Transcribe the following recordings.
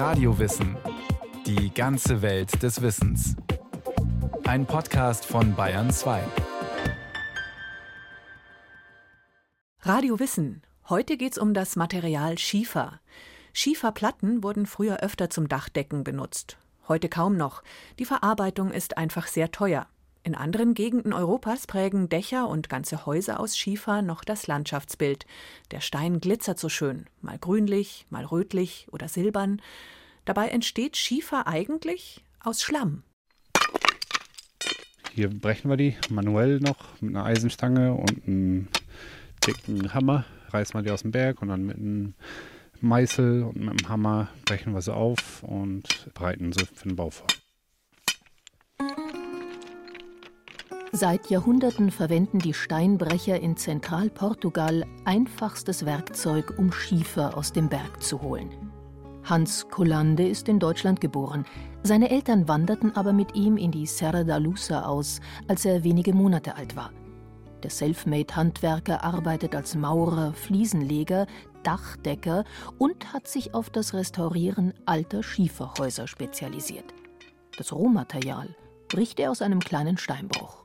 Radiowissen. Die ganze Welt des Wissens. Ein Podcast von Bayern 2. Radio Wissen. Heute geht's um das Material Schiefer. Schieferplatten wurden früher öfter zum Dachdecken benutzt. Heute kaum noch. Die Verarbeitung ist einfach sehr teuer. In anderen Gegenden Europas prägen Dächer und ganze Häuser aus Schiefer noch das Landschaftsbild. Der Stein glitzert so schön, mal grünlich, mal rötlich oder silbern. Dabei entsteht Schiefer eigentlich aus Schlamm. Hier brechen wir die manuell noch mit einer Eisenstange und einem dicken Hammer. Reißen wir die aus dem Berg und dann mit einem Meißel und mit dem Hammer brechen wir sie auf und bereiten sie für den Bau vor. Seit Jahrhunderten verwenden die Steinbrecher in Zentralportugal einfachstes Werkzeug, um Schiefer aus dem Berg zu holen. Hans Collande ist in Deutschland geboren. Seine Eltern wanderten aber mit ihm in die Serra da Lusa aus, als er wenige Monate alt war. Der Selfmade-Handwerker arbeitet als Maurer, Fliesenleger, Dachdecker und hat sich auf das Restaurieren alter Schieferhäuser spezialisiert. Das Rohmaterial bricht er aus einem kleinen Steinbruch.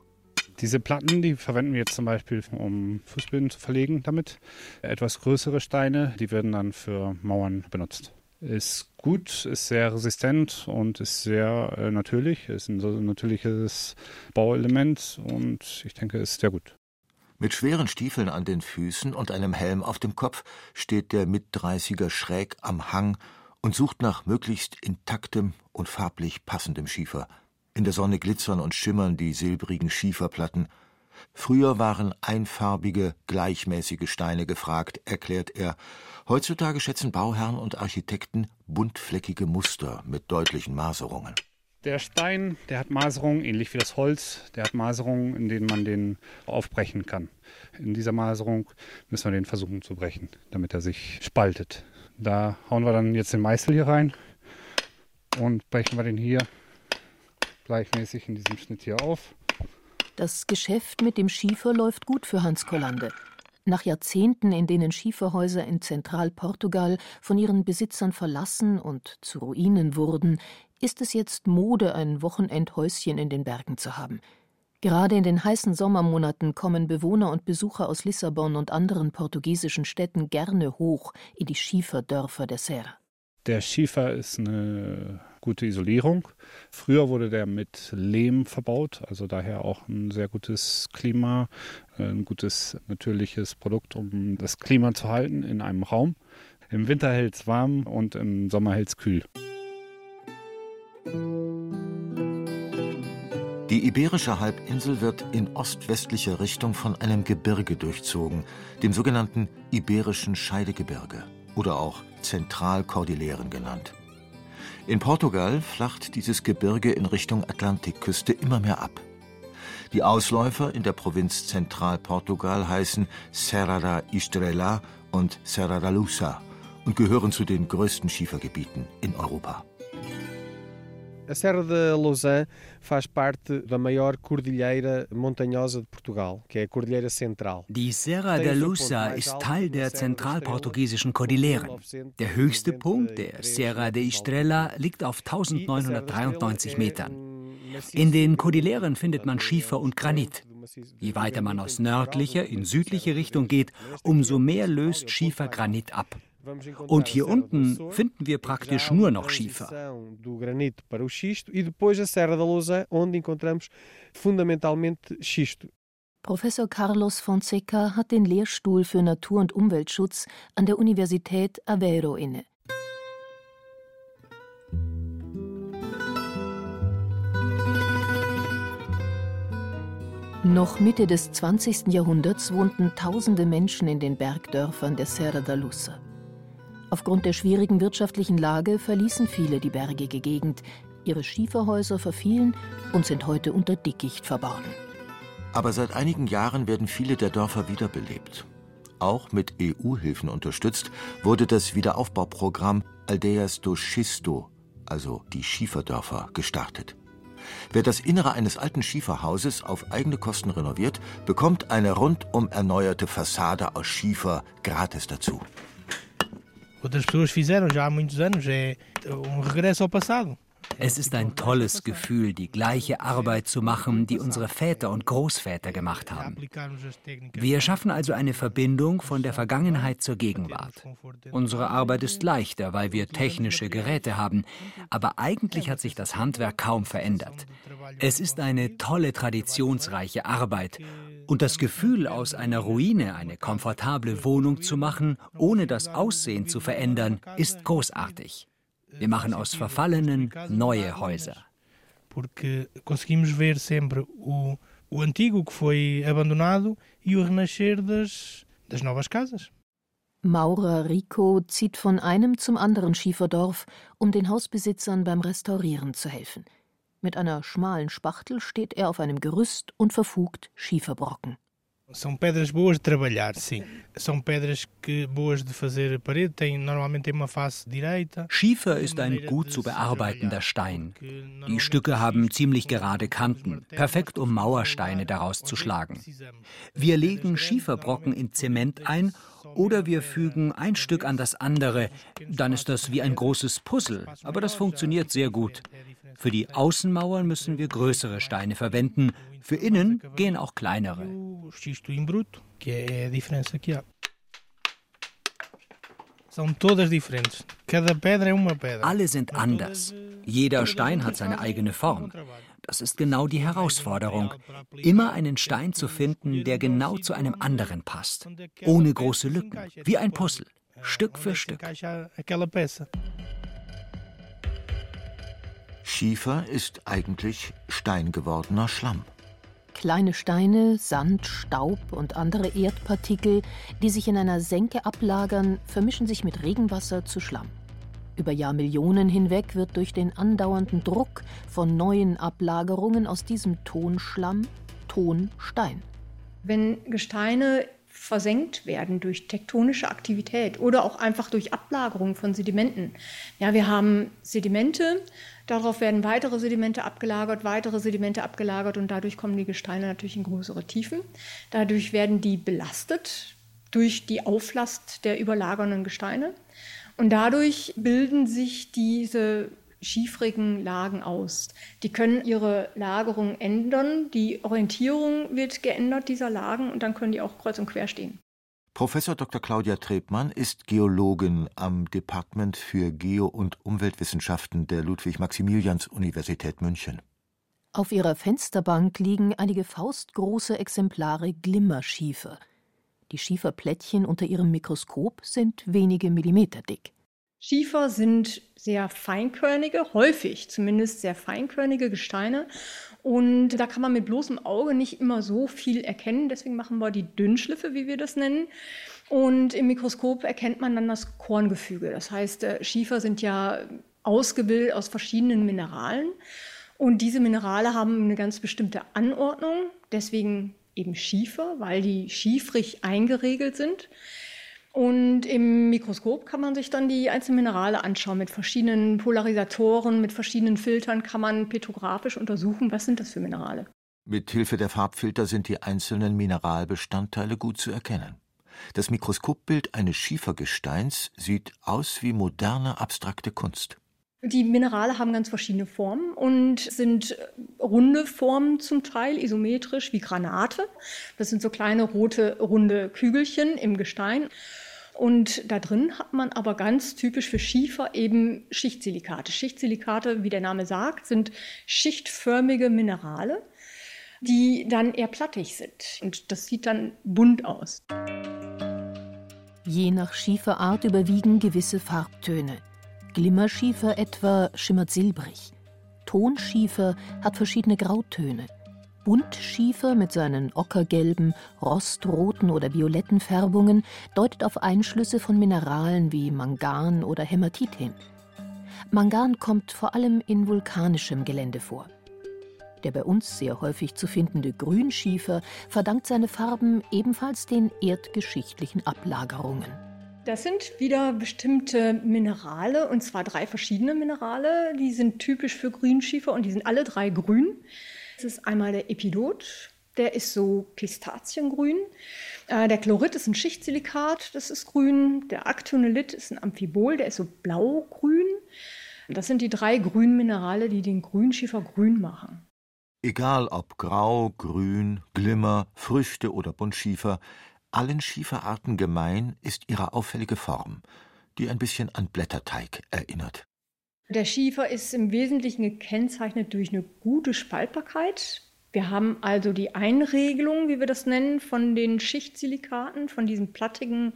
Diese Platten, die verwenden wir jetzt zum Beispiel, um Fußböden zu verlegen damit. Etwas größere Steine, die werden dann für Mauern benutzt. Ist gut, ist sehr resistent und ist sehr äh, natürlich. Ist ein so natürliches Bauelement und ich denke, ist sehr gut. Mit schweren Stiefeln an den Füßen und einem Helm auf dem Kopf steht der Mitdreißiger schräg am Hang und sucht nach möglichst intaktem und farblich passendem Schiefer. In der Sonne glitzern und schimmern die silbrigen Schieferplatten. Früher waren einfarbige, gleichmäßige Steine gefragt, erklärt er. Heutzutage schätzen Bauherren und Architekten buntfleckige Muster mit deutlichen Maserungen. Der Stein, der hat Maserungen, ähnlich wie das Holz. Der hat Maserungen, in denen man den aufbrechen kann. In dieser Maserung müssen wir den versuchen zu brechen, damit er sich spaltet. Da hauen wir dann jetzt den Meißel hier rein und brechen wir den hier gleichmäßig in diesem Schnitt hier auf. Das Geschäft mit dem Schiefer läuft gut für Hans Kollande. Nach Jahrzehnten, in denen Schieferhäuser in Zentralportugal von ihren Besitzern verlassen und zu Ruinen wurden, ist es jetzt Mode, ein Wochenendhäuschen in den Bergen zu haben. Gerade in den heißen Sommermonaten kommen Bewohner und Besucher aus Lissabon und anderen portugiesischen Städten gerne hoch in die Schieferdörfer der Serra. Der Schiefer ist eine gute Isolierung. Früher wurde der mit Lehm verbaut, also daher auch ein sehr gutes Klima, ein gutes natürliches Produkt, um das Klima zu halten in einem Raum. Im Winter hält es warm und im Sommer hält es kühl. Die Iberische Halbinsel wird in ostwestlicher Richtung von einem Gebirge durchzogen, dem sogenannten Iberischen Scheidegebirge oder auch Zentralkordilleren genannt. In Portugal flacht dieses Gebirge in Richtung Atlantikküste immer mehr ab. Die Ausläufer in der Provinz Zentralportugal heißen Serra da Estrela und Serra da Lusa und gehören zu den größten Schiefergebieten in Europa. A Serra da Lausanne faz parte da maior cordilheira montanhosa de Portugal, que é a Cordilheira Central. Die Serra da Lusa ist Teil der zentralportugiesischen Kordilleren. Der höchste Punkt, der Serra de Estrela, liegt auf 1993 Metern. In den Kordilleren findet man Schiefer und Granit. Je weiter man aus nördlicher in südliche Richtung geht, umso mehr löst Schiefer Granit ab. Und hier unten finden wir praktisch nur noch Schiefer. e. Professor Carlos Fonseca hat den Lehrstuhl für Natur- und Umweltschutz an der Universität Aveiro inne. Noch Mitte des 20. Jahrhunderts wohnten tausende Menschen in den Bergdörfern der Serra da Lusa. Aufgrund der schwierigen wirtschaftlichen Lage verließen viele die bergige Gegend. Ihre Schieferhäuser verfielen und sind heute unter Dickicht verborgen. Aber seit einigen Jahren werden viele der Dörfer wiederbelebt. Auch mit EU-Hilfen unterstützt wurde das Wiederaufbauprogramm Aldeias do Xisto, also die Schieferdörfer, gestartet. Wer das Innere eines alten Schieferhauses auf eigene Kosten renoviert, bekommt eine rundum erneuerte Fassade aus Schiefer gratis dazu. Outras pessoas fizeram já há muitos anos. É um regresso ao passado. Es ist ein tolles Gefühl, die gleiche Arbeit zu machen, die unsere Väter und Großväter gemacht haben. Wir schaffen also eine Verbindung von der Vergangenheit zur Gegenwart. Unsere Arbeit ist leichter, weil wir technische Geräte haben, aber eigentlich hat sich das Handwerk kaum verändert. Es ist eine tolle, traditionsreiche Arbeit. Und das Gefühl, aus einer Ruine eine komfortable Wohnung zu machen, ohne das Aussehen zu verändern, ist großartig. Wir machen aus verfallenen neue Häuser. Porque conseguimos ver sempre o, o antigo que foi abandonado e o renascer das, das novas casas. Maurer Rico zieht von einem zum anderen Schieferdorf, um den Hausbesitzern beim Restaurieren zu helfen. Mit einer schmalen Spachtel steht er auf einem Gerüst und verfugt Schieferbrocken. São pedras boas de trabalhar, sim. São pedras que boas de fazer parede, têm normalmente uma face direita. Schiefer ist ein gut zu bearbeitender Stein. Die Stücke haben ziemlich gerade Kanten, perfekt um Mauersteine daraus zu schlagen. Wir legen Schieferbrocken in Zement ein oder wir fügen ein Stück an das andere, dann ist das wie ein großes Puzzle, aber das funktioniert sehr gut. Für die Außenmauern müssen wir größere Steine verwenden, für innen gehen auch kleinere. Alle sind anders. Jeder Stein hat seine eigene Form. Das ist genau die Herausforderung, immer einen Stein zu finden, der genau zu einem anderen passt, ohne große Lücken, wie ein Puzzle, Stück für Stück. Schiefer ist eigentlich steingewordener Schlamm. Kleine Steine, Sand, Staub und andere Erdpartikel, die sich in einer Senke ablagern, vermischen sich mit Regenwasser zu Schlamm. Über Jahrmillionen hinweg wird durch den andauernden Druck von neuen Ablagerungen aus diesem Tonschlamm Tonstein. Wenn Gesteine versenkt werden durch tektonische Aktivität oder auch einfach durch Ablagerung von Sedimenten. Ja, wir haben Sedimente, darauf werden weitere Sedimente abgelagert, weitere Sedimente abgelagert und dadurch kommen die Gesteine natürlich in größere Tiefen. Dadurch werden die belastet durch die Auflast der überlagernden Gesteine und dadurch bilden sich diese schiefrigen Lagen aus. Die können ihre Lagerung ändern, die Orientierung wird geändert dieser Lagen und dann können die auch kreuz und quer stehen. Professor Dr. Claudia Trebmann ist Geologin am Department für Geo- und Umweltwissenschaften der Ludwig-Maximilians-Universität München. Auf ihrer Fensterbank liegen einige faustgroße Exemplare Glimmerschiefer. Die Schieferplättchen unter ihrem Mikroskop sind wenige Millimeter dick. Schiefer sind sehr feinkörnige, häufig zumindest sehr feinkörnige Gesteine. Und da kann man mit bloßem Auge nicht immer so viel erkennen. Deswegen machen wir die Dünnschliffe, wie wir das nennen. Und im Mikroskop erkennt man dann das Korngefüge. Das heißt, äh, Schiefer sind ja ausgebildet aus verschiedenen Mineralen. Und diese Minerale haben eine ganz bestimmte Anordnung. Deswegen eben Schiefer, weil die schiefrig eingeregelt sind. Und im Mikroskop kann man sich dann die einzelnen Minerale anschauen. Mit verschiedenen Polarisatoren, mit verschiedenen Filtern kann man petrographisch untersuchen, was sind das für Minerale. Mit Hilfe der Farbfilter sind die einzelnen Mineralbestandteile gut zu erkennen. Das Mikroskopbild eines Schiefergesteins sieht aus wie moderne abstrakte Kunst. Die Minerale haben ganz verschiedene Formen und sind runde Formen zum Teil, isometrisch wie Granate. Das sind so kleine rote, runde Kügelchen im Gestein. Und da drin hat man aber ganz typisch für Schiefer eben Schichtsilikate. Schichtsilikate, wie der Name sagt, sind schichtförmige Minerale, die dann eher plattig sind. Und das sieht dann bunt aus. Je nach Schieferart überwiegen gewisse Farbtöne. Glimmerschiefer etwa schimmert silbrig. Tonschiefer hat verschiedene Grautöne. Buntschiefer mit seinen ockergelben, rostroten oder violetten Färbungen deutet auf Einschlüsse von Mineralen wie Mangan oder Hämatit hin. Mangan kommt vor allem in vulkanischem Gelände vor. Der bei uns sehr häufig zu findende Grünschiefer verdankt seine Farben ebenfalls den erdgeschichtlichen Ablagerungen. Das sind wieder bestimmte Minerale, und zwar drei verschiedene Minerale. Die sind typisch für Grünschiefer und die sind alle drei grün. Das ist einmal der Epidot, der ist so pistaziengrün. Äh, der Chlorid ist ein Schichtsilikat, das ist grün. Der Actinolit ist ein Amphibol, der ist so blau-grün. Das sind die drei grünen Minerale, die den Grünschiefer grün machen. Egal ob grau, grün, Glimmer, Früchte oder Buntschiefer, allen Schieferarten gemein ist ihre auffällige Form, die ein bisschen an Blätterteig erinnert. Der Schiefer ist im Wesentlichen gekennzeichnet durch eine gute Spaltbarkeit. Wir haben also die Einregelung, wie wir das nennen, von den Schichtsilikaten, von diesen plattigen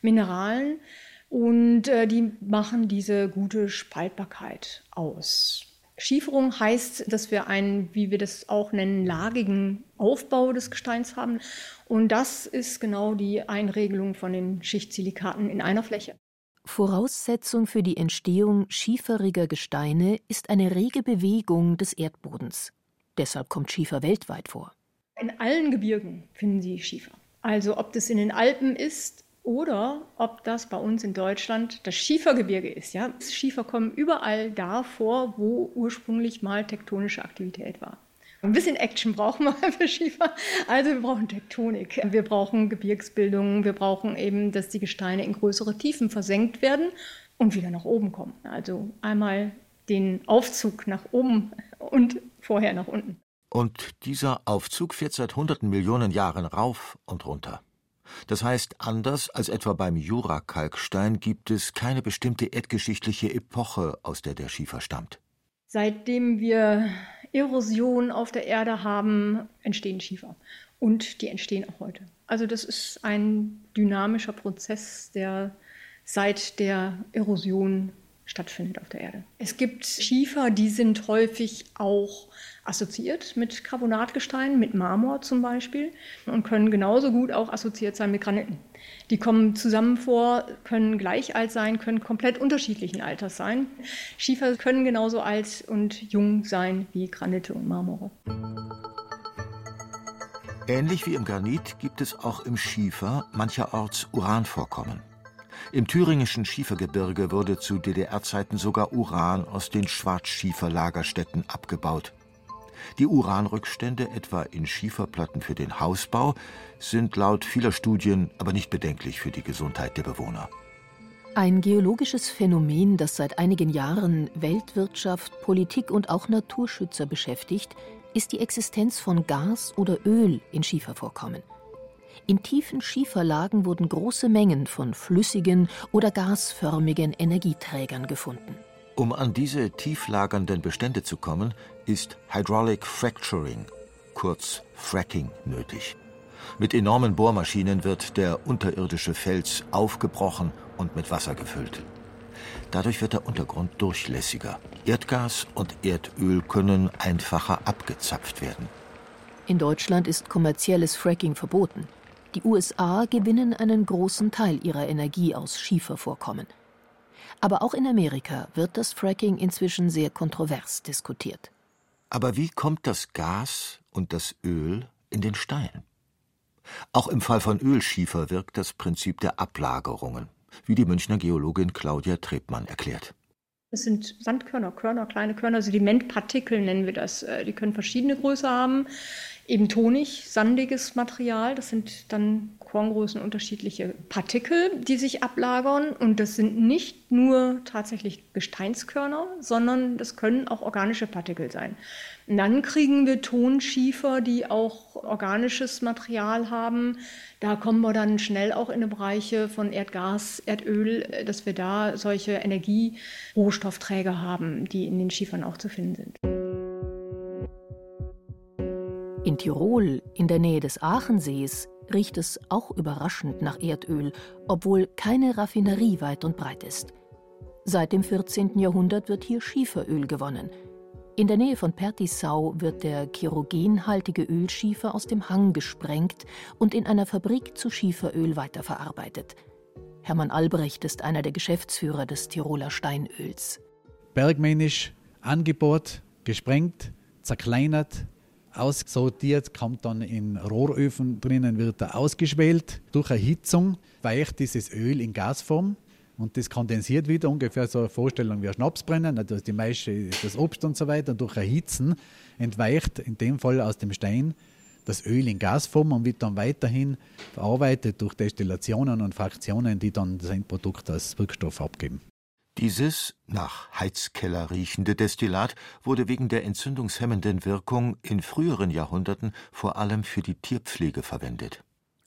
Mineralen. Und äh, die machen diese gute Spaltbarkeit aus. Schieferung heißt, dass wir einen, wie wir das auch nennen, lagigen Aufbau des Gesteins haben. Und das ist genau die Einregelung von den Schichtsilikaten in einer Fläche. Voraussetzung für die Entstehung schieferiger Gesteine ist eine rege Bewegung des Erdbodens. Deshalb kommt Schiefer weltweit vor. In allen Gebirgen finden Sie Schiefer. Also ob das in den Alpen ist oder ob das bei uns in Deutschland das Schiefergebirge ist. Ja? Schiefer kommen überall da vor, wo ursprünglich mal tektonische Aktivität war. Ein bisschen Action brauchen wir für Schiefer. Also wir brauchen Tektonik, wir brauchen Gebirgsbildungen, wir brauchen eben, dass die Gesteine in größere Tiefen versenkt werden und wieder nach oben kommen. Also einmal den Aufzug nach oben und vorher nach unten. Und dieser Aufzug fährt seit hunderten Millionen Jahren rauf und runter. Das heißt, anders als etwa beim Jurakalkstein gibt es keine bestimmte erdgeschichtliche Epoche, aus der der Schiefer stammt. Seitdem wir Erosion auf der Erde haben, entstehen Schiefer. Und die entstehen auch heute. Also das ist ein dynamischer Prozess, der seit der Erosion stattfindet auf der Erde. Es gibt Schiefer, die sind häufig auch assoziiert mit Carbonatgestein, mit Marmor zum Beispiel und können genauso gut auch assoziiert sein mit Graniten. Die kommen zusammen vor, können gleich alt sein, können komplett unterschiedlichen Alters sein. Schiefer können genauso alt und jung sein wie Granite und Marmore. Ähnlich wie im Granit gibt es auch im Schiefer mancherorts Uranvorkommen. Im thüringischen Schiefergebirge wurde zu DDR-Zeiten sogar Uran aus den Schwarzschieferlagerstätten abgebaut. Die Uranrückstände, etwa in Schieferplatten für den Hausbau, sind laut vieler Studien aber nicht bedenklich für die Gesundheit der Bewohner. Ein geologisches Phänomen, das seit einigen Jahren Weltwirtschaft, Politik und auch Naturschützer beschäftigt, ist die Existenz von Gas oder Öl in Schiefervorkommen. In tiefen Schieferlagen wurden große Mengen von flüssigen oder gasförmigen Energieträgern gefunden. Um an diese tieflagernden Bestände zu kommen, ist Hydraulic Fracturing, kurz Fracking, nötig. Mit enormen Bohrmaschinen wird der unterirdische Fels aufgebrochen und mit Wasser gefüllt. Dadurch wird der Untergrund durchlässiger. Erdgas und Erdöl können einfacher abgezapft werden. In Deutschland ist kommerzielles Fracking verboten. Die USA gewinnen einen großen Teil ihrer Energie aus Schiefervorkommen. Aber auch in Amerika wird das Fracking inzwischen sehr kontrovers diskutiert. Aber wie kommt das Gas und das Öl in den Stein? Auch im Fall von Ölschiefer wirkt das Prinzip der Ablagerungen, wie die Münchner Geologin Claudia Trebmann erklärt. Es sind Sandkörner, Körner, kleine Körner, Sedimentpartikel nennen wir das. Äh, die können verschiedene Größe haben eben tonig, sandiges Material. Das sind dann Korngrößen unterschiedliche Partikel, die sich ablagern. Und das sind nicht nur tatsächlich Gesteinskörner, sondern das können auch organische Partikel sein. Und dann kriegen wir Tonschiefer, die auch organisches Material haben. Da kommen wir dann schnell auch in die Bereiche von Erdgas, Erdöl, dass wir da solche Energierohstoffträger haben, die in den Schiefern auch zu finden sind. In Tirol, in der Nähe des Aachensees, riecht es auch überraschend nach Erdöl, obwohl keine Raffinerie weit und breit ist. Seit dem 14. Jahrhundert wird hier Schieferöl gewonnen. In der Nähe von Pertisau wird der kerogenhaltige Ölschiefer aus dem Hang gesprengt und in einer Fabrik zu Schieferöl weiterverarbeitet. Hermann Albrecht ist einer der Geschäftsführer des Tiroler Steinöls. Bergmännisch angebohrt, gesprengt, zerkleinert, aussortiert, kommt dann in Rohröfen drinnen, wird er ausgeschwellt. Durch Erhitzung weicht dieses Öl in Gasform und das kondensiert wieder, ungefähr so eine Vorstellung wie ein Schnapsbrennen, also die Maische, das Obst und so weiter. Und durch Erhitzen entweicht in dem Fall aus dem Stein das Öl in Gasform und wird dann weiterhin verarbeitet durch Destillationen und Fraktionen, die dann das Endprodukt als Wirkstoff abgeben. Dieses nach Heizkeller riechende Destillat wurde wegen der entzündungshemmenden Wirkung in früheren Jahrhunderten vor allem für die Tierpflege verwendet.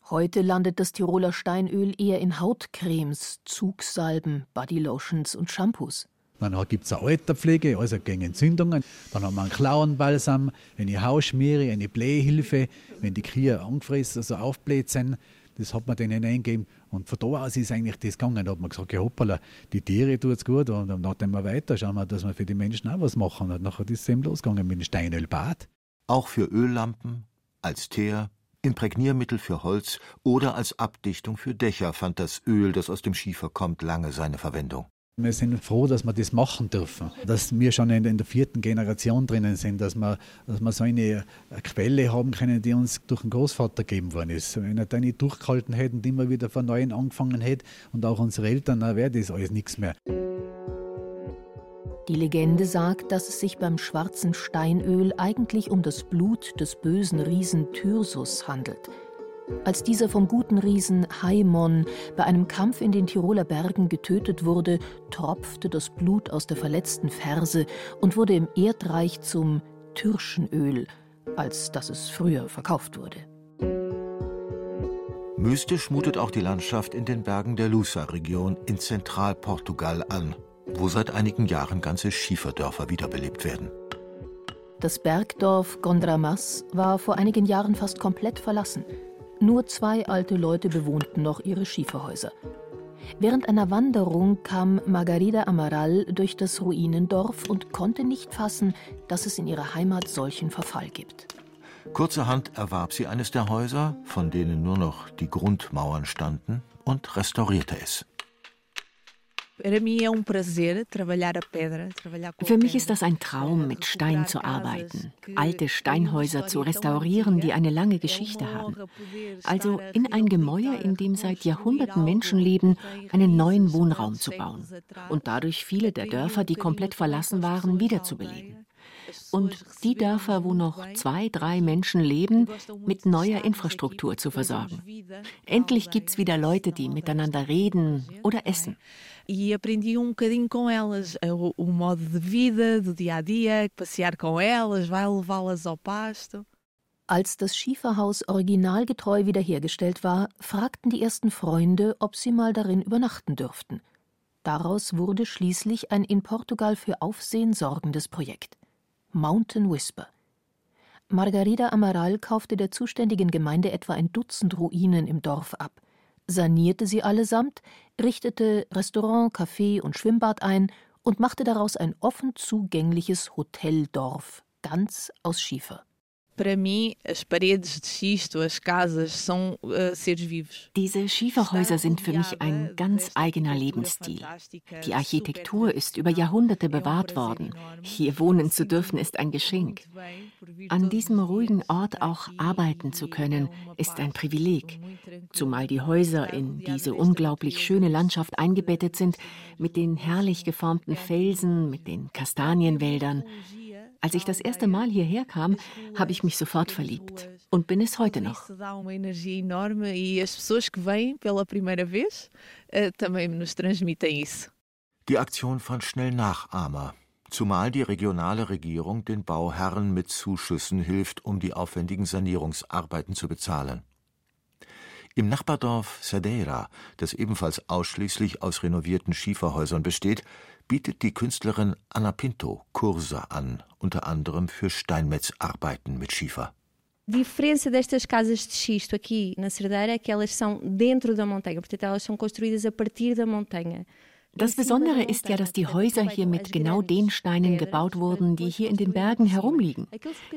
Heute landet das Tiroler Steinöl eher in Hautcremes, Zugsalben, Bodylotions und Shampoos. Dann gibt es eine Alterpflege, also gegen Entzündungen. Dann hat man einen Klauenbalsam, eine Hausschmiere, eine Blähhilfe, wenn die Kühe angefressen, also aufbläht sind. Das hat man denen hineingegeben. Und von da aus ist eigentlich das gegangen. Da hat man gesagt, ja hoppala, die Tiere tut es gut. Und dann nachdem wir weiter, schauen wir, dass wir für die Menschen auch was machen. Und nachher ist es eben losgegangen mit dem Steinölbad. Auch für Öllampen, als Teer, Imprägniermittel für Holz oder als Abdichtung für Dächer fand das Öl, das aus dem Schiefer kommt, lange seine Verwendung. Wir sind froh, dass wir das machen dürfen, dass wir schon in der vierten Generation drinnen sind, dass wir, dass wir so eine Quelle haben können, die uns durch den Großvater gegeben worden ist. Wenn er da nicht durchgehalten hätten, die immer wieder von neuem angefangen hätte und auch unsere Eltern, dann wäre das alles nichts mehr. Die Legende sagt, dass es sich beim schwarzen Steinöl eigentlich um das Blut des bösen Riesen Thyrsus handelt – als dieser vom guten Riesen Haimon bei einem Kampf in den Tiroler Bergen getötet wurde, tropfte das Blut aus der verletzten Ferse und wurde im Erdreich zum Türschenöl, als das es früher verkauft wurde. Mystisch mutet auch die Landschaft in den Bergen der Lusa-Region in Zentralportugal an, wo seit einigen Jahren ganze Schieferdörfer wiederbelebt werden. Das Bergdorf Gondramas war vor einigen Jahren fast komplett verlassen. Nur zwei alte Leute bewohnten noch ihre Schieferhäuser. Während einer Wanderung kam Margarida Amaral durch das Ruinendorf und konnte nicht fassen, dass es in ihrer Heimat solchen Verfall gibt. Kurzerhand erwarb sie eines der Häuser, von denen nur noch die Grundmauern standen, und restaurierte es. Für mich ist das ein Traum, mit Stein zu arbeiten, alte Steinhäuser zu restaurieren, die eine lange Geschichte haben. Also in ein Gemäuer, in dem seit Jahrhunderten Menschen leben, einen neuen Wohnraum zu bauen und dadurch viele der Dörfer, die komplett verlassen waren, wiederzubeleben. Und die Dörfer, wo noch zwei, drei Menschen leben, mit neuer Infrastruktur zu versorgen. Endlich gibt es wieder Leute, die miteinander reden oder essen e aprendi um bocadinho com elas o, o modo de vida do dia a dia, passear com elas, vai levá-las ao pasto. Als das Schieferhaus originalgetreu wiederhergestellt war, fragten die ersten Freunde, ob sie mal darin übernachten dürften. Daraus wurde schließlich ein in Portugal für Aufsehen sorgendes Projekt. Mountain Whisper. Margarida Amaral kaufte der zuständigen Gemeinde etwa ein Dutzend Ruinen im Dorf ab sanierte sie allesamt, richtete Restaurant, Café und Schwimmbad ein und machte daraus ein offen zugängliches Hoteldorf, ganz aus Schiefer. Diese Schieferhäuser sind für mich ein ganz eigener Lebensstil. Die Architektur ist über Jahrhunderte bewahrt worden. Hier wohnen zu dürfen ist ein Geschenk. An diesem ruhigen Ort auch arbeiten zu können, ist ein Privileg. Zumal die Häuser in diese unglaublich schöne Landschaft eingebettet sind, mit den herrlich geformten Felsen, mit den Kastanienwäldern. Als ich das erste Mal hierher kam, habe ich mich sofort verliebt und bin es heute noch. Die Aktion fand schnell Nachahmer, zumal die regionale Regierung den Bauherren mit Zuschüssen hilft, um die aufwendigen Sanierungsarbeiten zu bezahlen. Im Nachbardorf Sadeira, das ebenfalls ausschließlich aus renovierten Schieferhäusern besteht, bietet die Künstlerin Anna Pinto Kurse an, unter anderem für Steinmetzarbeiten mit Schiefer. Die diferença destas casas de xisto aqui na Cerdeira é que elas são dentro da montanha, portanto elas são construídas a partir da montanha. Das Besondere ist ja, dass die Häuser hier mit genau den Steinen gebaut wurden, die hier in den Bergen herumliegen.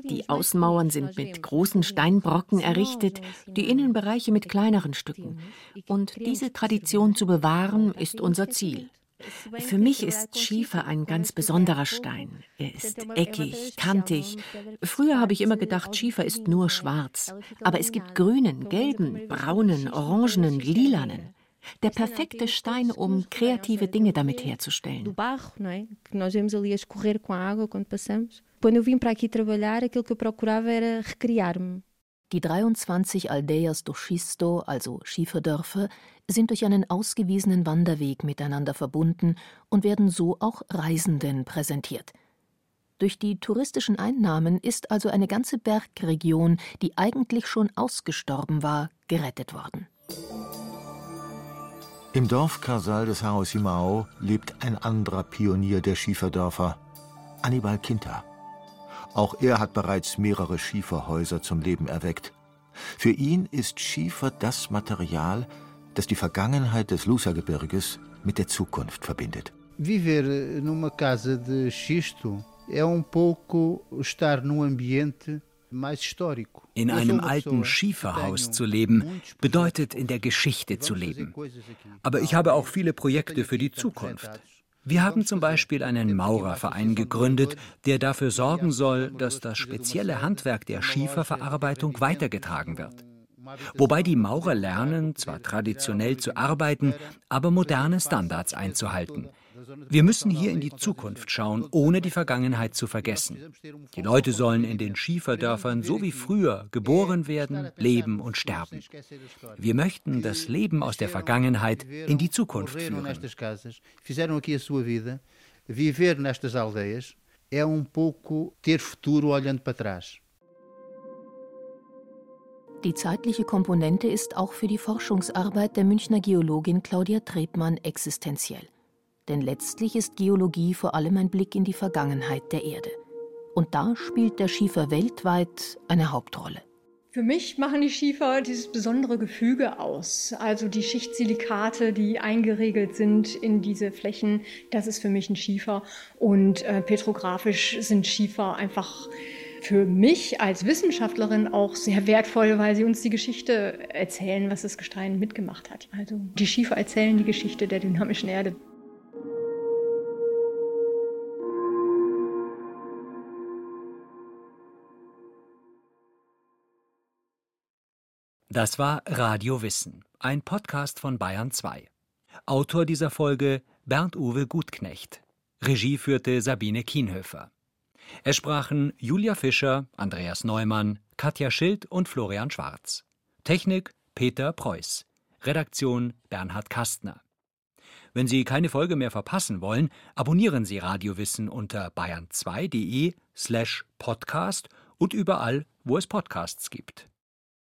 Die Außenmauern sind mit großen Steinbrocken errichtet, die Innenbereiche mit kleineren Stücken. Und diese Tradition zu bewahren, ist unser Ziel. Für mich ist Schiefer ein ganz besonderer Stein. Er ist eckig, kantig. Früher habe ich immer gedacht, Schiefer ist nur schwarz. Aber es gibt grünen, gelben, braunen, orangenen, lilanen. Der perfekte Stein, um kreative Dinge damit herzustellen. Quando eu vim para aqui trabalhar, aquilo que eu procurava era recriar-me. Die 23 Aldeias do Schisto, also Schieferdörfer, sind durch einen ausgewiesenen Wanderweg miteinander verbunden und werden so auch Reisenden präsentiert. Durch die touristischen Einnahmen ist also eine ganze Bergregion, die eigentlich schon ausgestorben war, gerettet worden. Im Dorf Casal des Harosimao lebt ein anderer Pionier der Schieferdörfer, Annibal Quinta. Auch er hat bereits mehrere Schieferhäuser zum Leben erweckt. Für ihn ist Schiefer das Material, das die Vergangenheit des Lusa-Gebirges mit der Zukunft verbindet. Viver numa casa de xisto é um pouco estar num ambiente in einem alten Schieferhaus zu leben, bedeutet in der Geschichte zu leben. Aber ich habe auch viele Projekte für die Zukunft. Wir haben zum Beispiel einen Maurerverein gegründet, der dafür sorgen soll, dass das spezielle Handwerk der Schieferverarbeitung weitergetragen wird. Wobei die Maurer lernen, zwar traditionell zu arbeiten, aber moderne Standards einzuhalten. Wir müssen hier in die Zukunft schauen, ohne die Vergangenheit zu vergessen. Die Leute sollen in den Schieferdörfern so wie früher geboren werden, leben und sterben. Wir möchten das Leben aus der Vergangenheit in die Zukunft führen. Viver nestas aldeias é um pouco ter futuro olhando para trás. Die zeitliche Komponente ist auch für die Forschungsarbeit der Münchner Geologin Claudia Trebmann existenziell. Denn letztlich ist Geologie vor allem ein Blick in die Vergangenheit der Erde. Und da spielt der Schiefer weltweit eine Hauptrolle. Für mich machen die Schiefer dieses besondere Gefüge aus. Also die Schichtsilikate, die eingeregelt sind in diese Flächen, das ist für mich ein Schiefer. Und äh, petrografisch sind Schiefer einfach für mich als Wissenschaftlerin auch sehr wertvoll, weil sie uns die Geschichte erzählen, was das Gestein mitgemacht hat. Also die Schiefer erzählen die Geschichte der dynamischen Erde. Das war Radio Wissen, ein Podcast von Bayern 2. Autor dieser Folge Bernd-Uwe Gutknecht. Regie führte Sabine Kienhöfer. Es sprachen Julia Fischer, Andreas Neumann, Katja Schild und Florian Schwarz. Technik Peter Preuß. Redaktion Bernhard Kastner. Wenn Sie keine Folge mehr verpassen wollen, abonnieren Sie Radiowissen unter bayern2.de slash podcast und überall, wo es Podcasts gibt.